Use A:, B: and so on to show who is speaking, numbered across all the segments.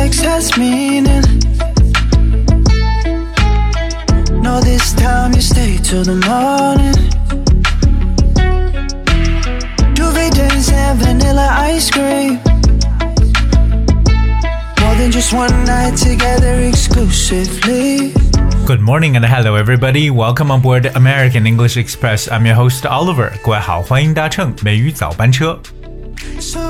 A: sex has meaning. No, this time you stay till the morning. Duvet days and vanilla ice cream. More than just one night together exclusively.
B: Good morning and hello everybody. Welcome on board American English Express. I'm your host Oliver. 各位好，欢迎搭乘美语早班车。
A: So I can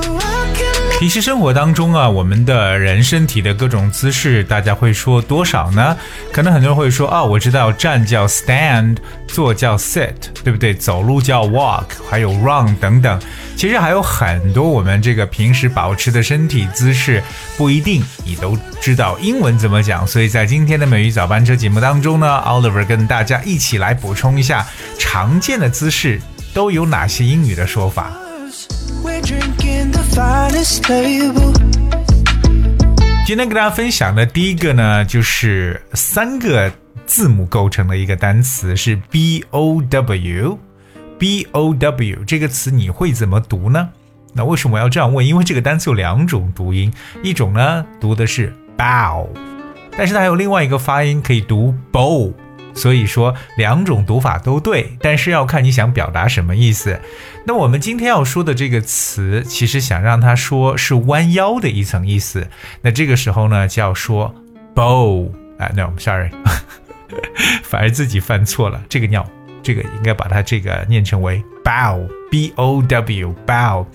B: 平时生活当中啊，我们的人身体的各种姿势，大家会说多少呢？可能很多人会说啊，我知道站叫 stand，坐叫 sit，对不对？走路叫 walk，还有 run 等等。其实还有很多我们这个平时保持的身体姿势，不一定你都知道英文怎么讲。所以在今天的美语早班车节目当中呢，Oliver 跟大家一起来补充一下常见的姿势都有哪些英语的说法。今天跟大家分享的第一个呢，就是三个字母构成的一个单词是 B O W。B O W 这个词你会怎么读呢？那为什么要这样问？因为这个单词有两种读音，一种呢读的是 bow，但是它还有另外一个发音可以读 bow。所以说两种读法都对，但是要看你想表达什么意思。那我们今天要说的这个词，其实想让它说是弯腰的一层意思。那这个时候呢，就要说 bow 啊，no，sorry，反而自己犯错了。这个尿，这个应该把它这个念成为 bow，b o w bow。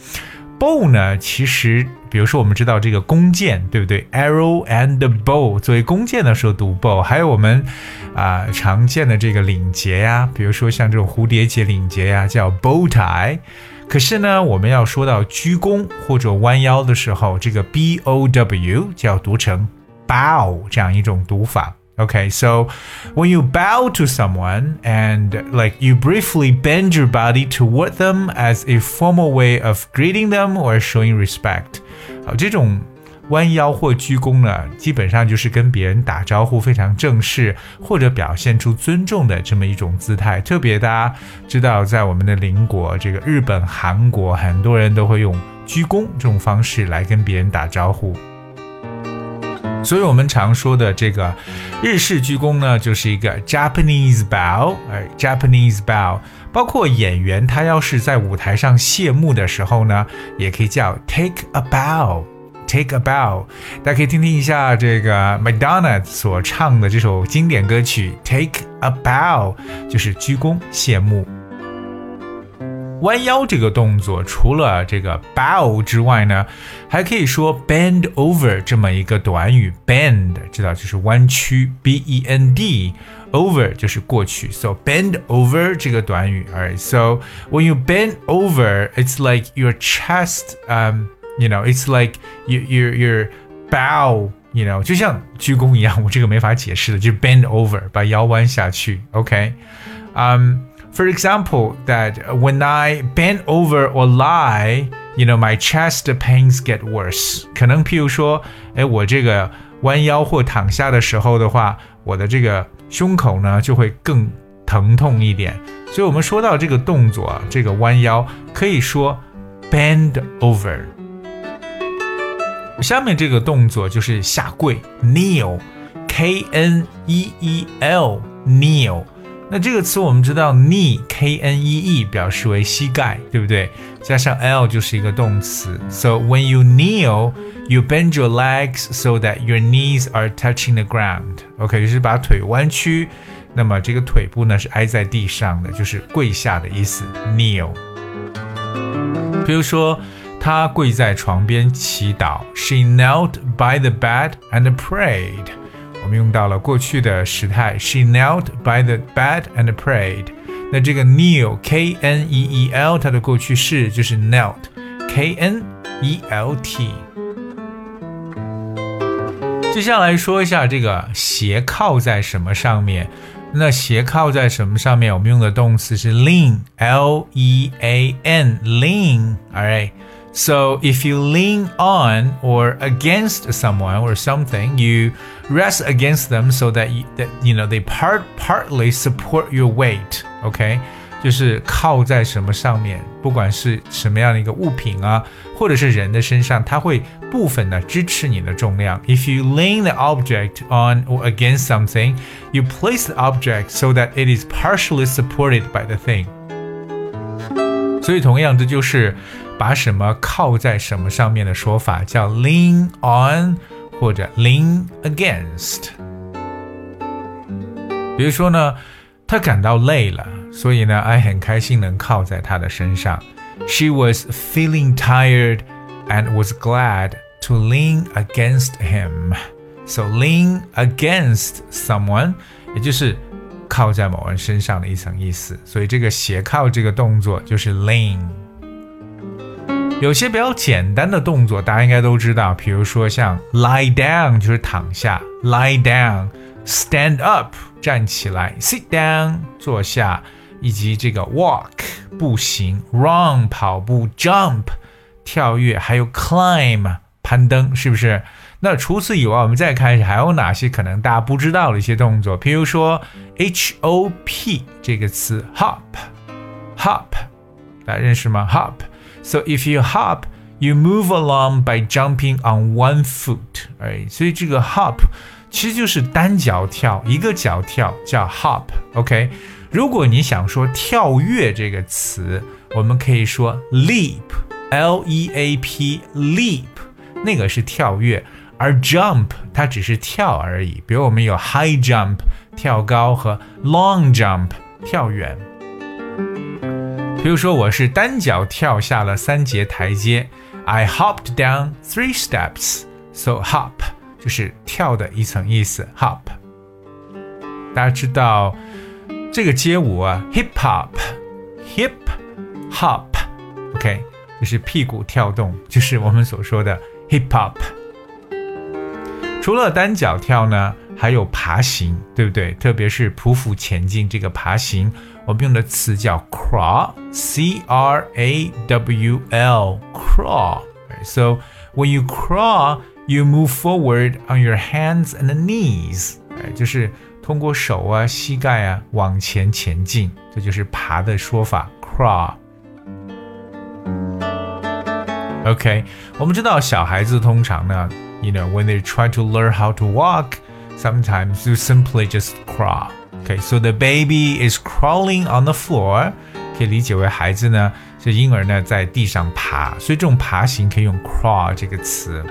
B: Bow 呢，其实比如说我们知道这个弓箭，对不对？arrow and bow 作为弓箭的时候读 bow，还有我们啊、常见的这个领结呀，比如说像这种蝴蝶结领结呀，叫 bow tie。可是呢，我们要说到鞠躬或者弯腰的时候，这个 b o w 就要读成 bow 这样一种读法。Okay, so when you bow to someone and like you briefly bend your body toward them as a formal way of greeting them or showing respect，好，这种弯腰或鞠躬呢，基本上就是跟别人打招呼，非常正式或者表现出尊重的这么一种姿态。特别大家知道，在我们的邻国这个日本、韩国，很多人都会用鞠躬这种方式来跟别人打招呼。 所以我们常说的这个日式鞠躬呢，就是一个 Japanese bow，哎，Japanese bow。包括演员他要是在舞台上谢幕的时候呢，也可以叫 take a bow。Take a bow，大家可以听听一下这个 Madonna 所唱的这首经典歌曲 Take a bow，就是鞠躬谢幕。弯腰这个动作，除了这个 bow 之外呢，还可以说 bend over 这么一个短语。bend 知道就是弯曲，b e n d over 就是过去，so bend over 这个短语。Alright, so when you bend over, it's like your chest, um, you know, it's like you you your bow. You know，就像鞠躬一样，我这个没法解释的，就是 bend over，把腰弯下去。OK，嗯、 For example, that when I bend over or lie, you know, my chest pains get worse. 可能譬如说，哎，我这个弯腰或躺下的时候的话，我的这个胸口呢就会更疼痛一点。所以我们说到这个动作啊，这个弯腰可以说 bend over。下面这个动作就是下跪，kneel，k n e e l kneel。 那这个词我们知道，knee k n e e 表示为膝盖，对不对？加上 l 就是一个动词。So when you kneel, you bend your legs so that your knees are touching the ground. OK，就是把腿弯曲，那么这个腿部呢是挨在地上的，就是跪下的意思。kneel。比如说，他跪在床边祈祷，She knelt by the bed and prayed。 我们用到了过去的时态，She knelt by the bed and prayed。那这个 kneel，k n e e l，它的过去式就是 knelt，k n e l t。接下来说一下这个斜靠在什么上面。那斜靠在什么上面？我们用的动词是 lean，l e a n，lean，all right。 So if you lean on or against someone or something, you rest against them so that you, that you know they part partly support your weight. OK，就 就是靠在什么上面，不管是什么样的一个物品啊，或者是人的身上，它会部分的支持你的重量。If you lean the object on or against something, you place the object so that it is partially supported by the thing. 所以同样，这就是 把什么靠在什么上面的说法，叫 lean on 或者 lean against。比如说呢，他感到累了。所以呢，I 很开心能靠在她的身上。She was feeling tired and was glad to lean against him. So lean against someone，也就是靠在某人身上的一层意思。所以这个斜靠这个动作就是 lean。 有些比较简单的动作，大家应该都知道，比如说像 lie down 就是躺下，lie down；stand up 站起来，sit down 坐下。以及这个 walk 步行，run 跑步，jump 跳跃，还有 climb 攀登，是不是？那除此以外，我们再看一下还有哪些可能大家不知道的一些动作，比如说 h o p 这个词，hop，hop，大家认识吗？hop。？hop，so if you hop。You move along by jumping on one foot，哎，所以这个 hop 其实就是单脚跳，一个脚跳叫 hop，OK。如果你想说跳跃这个词，我们可以说 leap，l e a p，leap，那个是跳跃，而 jump 它只是跳而已。比如我们有 high jump 跳高和 long jump 跳远。 比如说我是单脚跳下了三节台阶，I hopped down three steps。So hop 就是跳的一层意思，hop。大家知道。这个街舞啊，hip hop，hip hop，OK，就是屁股跳动，就是我们所说的 hip hop。除了单脚跳呢，还有爬行，对不对？特别是匍匐前进这个爬行，我们用的词叫 crawl，c r a w l，crawl。So when you crawl, you move forward on your hands and knees，哎，就是。通过手啊、膝盖啊往前前进，这就是爬的说法，crawl。OK，我们知道小孩子通常呢，you know when they try to learn how to walk, Sometimes you simply just crawl. Okay, so the baby is crawling on the floor，可以理解为孩子呢，是婴儿呢在地上爬，所以这种爬行可以用 crawl 这个词。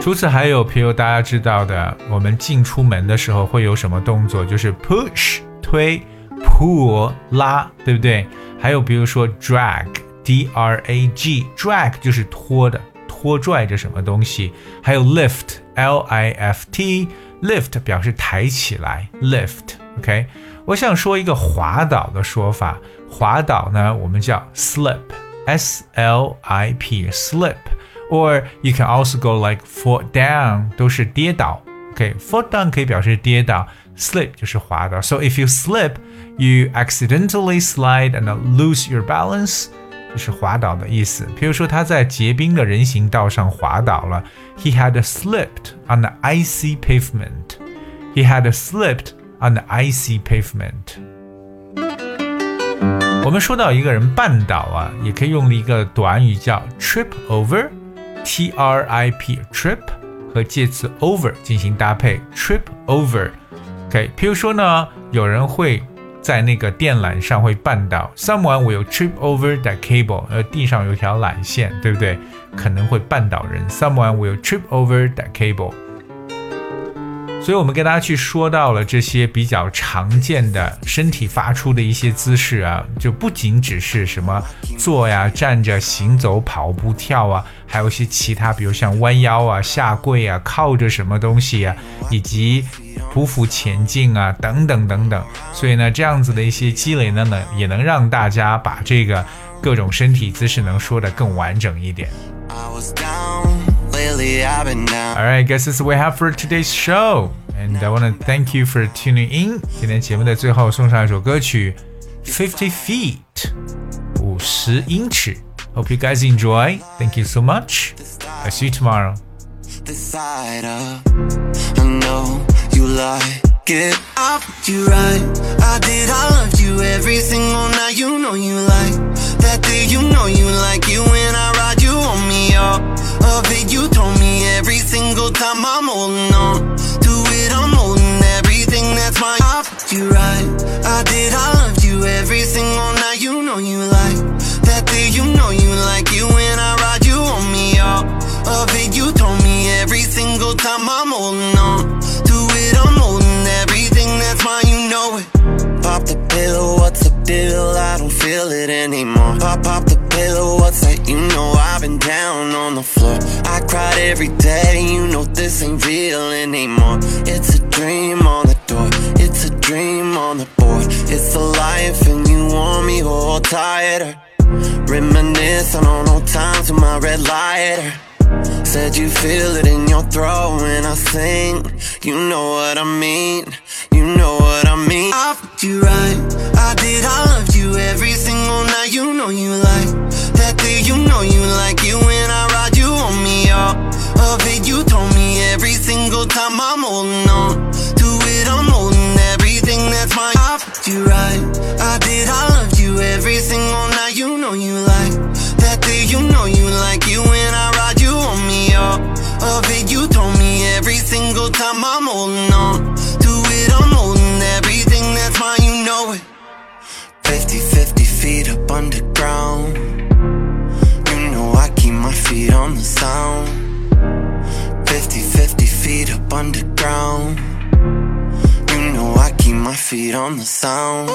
B: 除此还有，譬如大家知道的，我们进出门的时候会有什么动作？就是 push 推，pull 拉，对不对？还有比如说 drag，d r a g，drag 就是拖的，拖拽着什么东西。还有 lift，l i f t，lift 表示抬起来，lift。OK，我想说一个滑倒的说法，滑倒呢，我们叫 slip，s l i p，slip。or you can also go like fall down，都是跌倒。OK，fall、okay, down 可以表示跌倒，slip 就是滑倒。So if you slip, you accidentally slide and lose your balance， 就是滑倒的意思。比如说他在结冰的人行道上滑倒了，He had slipped on the icy pavement. He had slipped on the icy pavement. 我们说到一个人绊倒啊，也可以用一个短语叫 trip over。T R I P trip 和介词 over 进行搭配，trip over。OK，譬如说呢，有人会 在那个电缆上会绊倒，someone will trip over that cable，呃，地上有条缆线，对不对？可能会绊倒人，someone will trip over that cable。所以，我们跟大家去说到了这些比较常见的身体发出的一些姿势啊，就不仅只是什么坐呀、站着、行走、跑步、跳啊，还有一些其他，比如像弯腰啊、下跪啊、靠着什么东西啊，以及匍匐前进啊，等等等等。所以呢，这样子的一些积累呢，能也能让大家把这个各种身体姿势能说得更完整一点。Alright, guess this is we have for today's show. And I want to thank you for tuning in. 今天节目的最后送上一首歌曲，Fifty Feet，五十英尺。Hope you guys enjoy. Thank you so much. I'll see you tomorrow.
A: it. I put you right. I did. I loved you every single night. You know you like that day. You know you like you when I ride you up. Of it, you told me every single time I'm holding on to it. I'm holding everything that's mine. I put you right. I did. I loved you every single night. You know you like that day. You know you like you when I ride you on me up. Of it, you told me every single time I'm holding on to it. I'm holding everything that's mine. You know it. Pop the pillow, what's the deal? I don't feel it anymore. Pop, pop the pillow, what's that? You know I've been down on the floor. I cried every day, you know this ain't real anymore. It's a dream on the door, it's a dream on the board. It's a life, and you want me all tighter. Reminiscing on old times with my red lighter. Said you feel it in your throat when I sing. You know what I mean. You know what I mean. I put you right. I did. I loved you every single night. You know you like that day. You know you like you when I ride you on me up. Of it, you told me every single time I'm holding on underground. You know I keep my feet on the sound. 50, 50 feet up underground. You know I keep my feet on the sound.